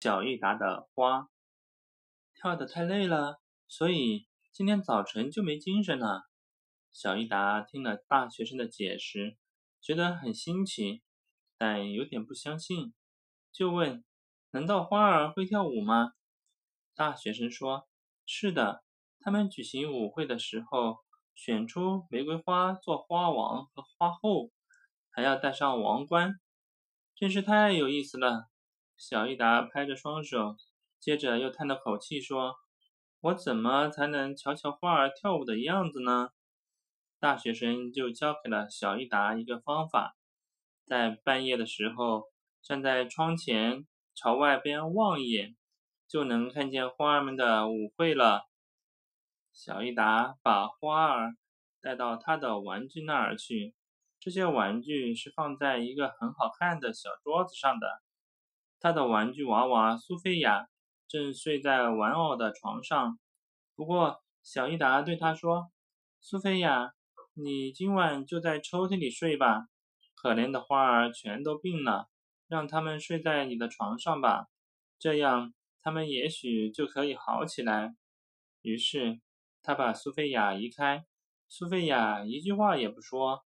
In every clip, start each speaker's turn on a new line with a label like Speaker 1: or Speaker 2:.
Speaker 1: 小益达的花跳得太累了，所以今天早晨就没精神了。小益达听了大学生的解释，觉得很新奇，但有点不相信，就问：“难道花儿会跳舞吗？”大学生说：“是的，他们举行舞会的时候，选出玫瑰花做花王和花后，还要戴上王冠。”真是太有意思了！小益达拍着双手，接着又叹了口气说：“我怎么才能瞧瞧花儿跳舞的样子呢？”大学生就教给了小益达一个方法，在半夜的时候，站在窗前朝外边望一眼，就能看见花儿们的舞会了。小益达把花儿带到他的玩具那儿去。这些玩具是放在一个很好看的小桌子上的。他的玩具娃娃苏菲亚正睡在玩偶的床上。不过，小益达对他说：“苏菲亚，你今晚就在抽屉里睡吧。可怜的花儿全都病了，让他们睡在你的床上吧，这样他们也许就可以好起来。”于是，他把苏菲亚移开。苏菲亚一句话也不说。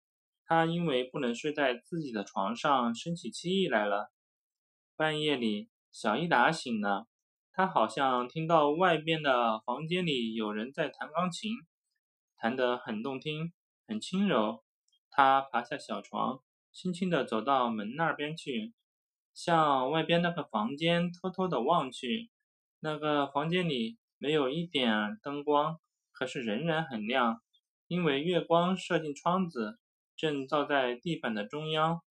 Speaker 1: 他因为不能睡在自己的床上，生起气来了。半夜里，小伊达醒了，他好像听到外边的房间里有人在弹钢琴，弹得很动听，很轻柔。他爬下小床，轻轻地走到门那边去，向外边那个房间偷偷地望去。那个房间里没有一点灯光，可是仍然很亮，因为月光射进窗子。正照在地板的中央，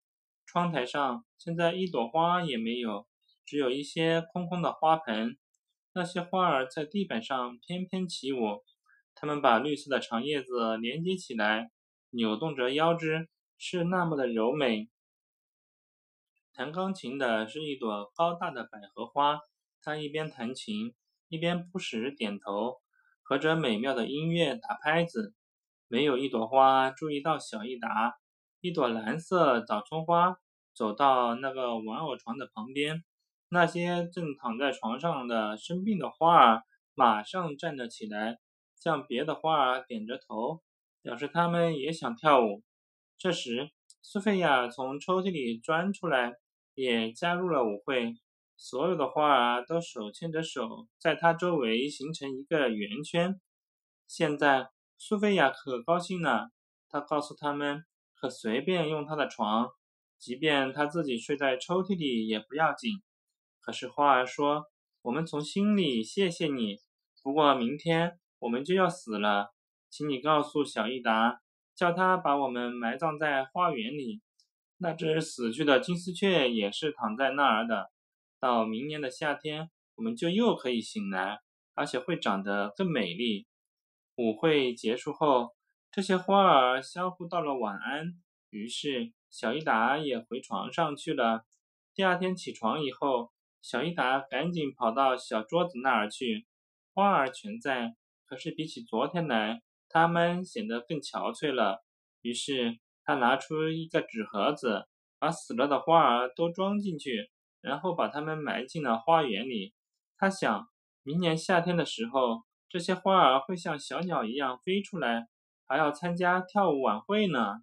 Speaker 1: 窗台上现在一朵花也没有，只有一些空空的花盆。那些花儿在地板上翩翩起舞，它们把绿色的长叶子连接起来，扭动着腰肢，是那么的柔美。弹钢琴的是一朵高大的百合花，它一边弹琴，一边不时点头，和着美妙的音乐打拍子。没有一朵花注意到小益达。一朵蓝色早春花走到那个玩偶床的旁边，那些正躺在床上的生病的花儿马上站了起来，向别的花儿点着头，表示他们也想跳舞。这时，苏菲亚从抽屉里钻出来，也加入了舞会。所有的花儿都手牵着手，在她周围形成一个圆圈。现在。苏菲亚可高兴了，她告诉他们，可随便用他的床，即便他自己睡在抽屉里也不要紧。可是花儿说：“我们从心里谢谢你，不过明天我们就要死了，请你告诉小益达，叫他把我们埋葬在花园里。那只死去的金丝雀也是躺在那儿的。到明年的夏天，我们就又可以醒来，而且会长得更美丽。”舞会结束后，这些花儿相互道了晚安，于是小伊达也回床上去了。第二天起床以后，小伊达赶紧跑到小桌子那儿去，花儿全在，可是比起昨天来，它们显得更憔悴了。于是他拿出一个纸盒子，把死了的花儿都装进去，然后把它们埋进了花园里。他想，明年夏天的时候。这些花儿会像小鸟一样飞出来，还要参加跳舞晚会呢。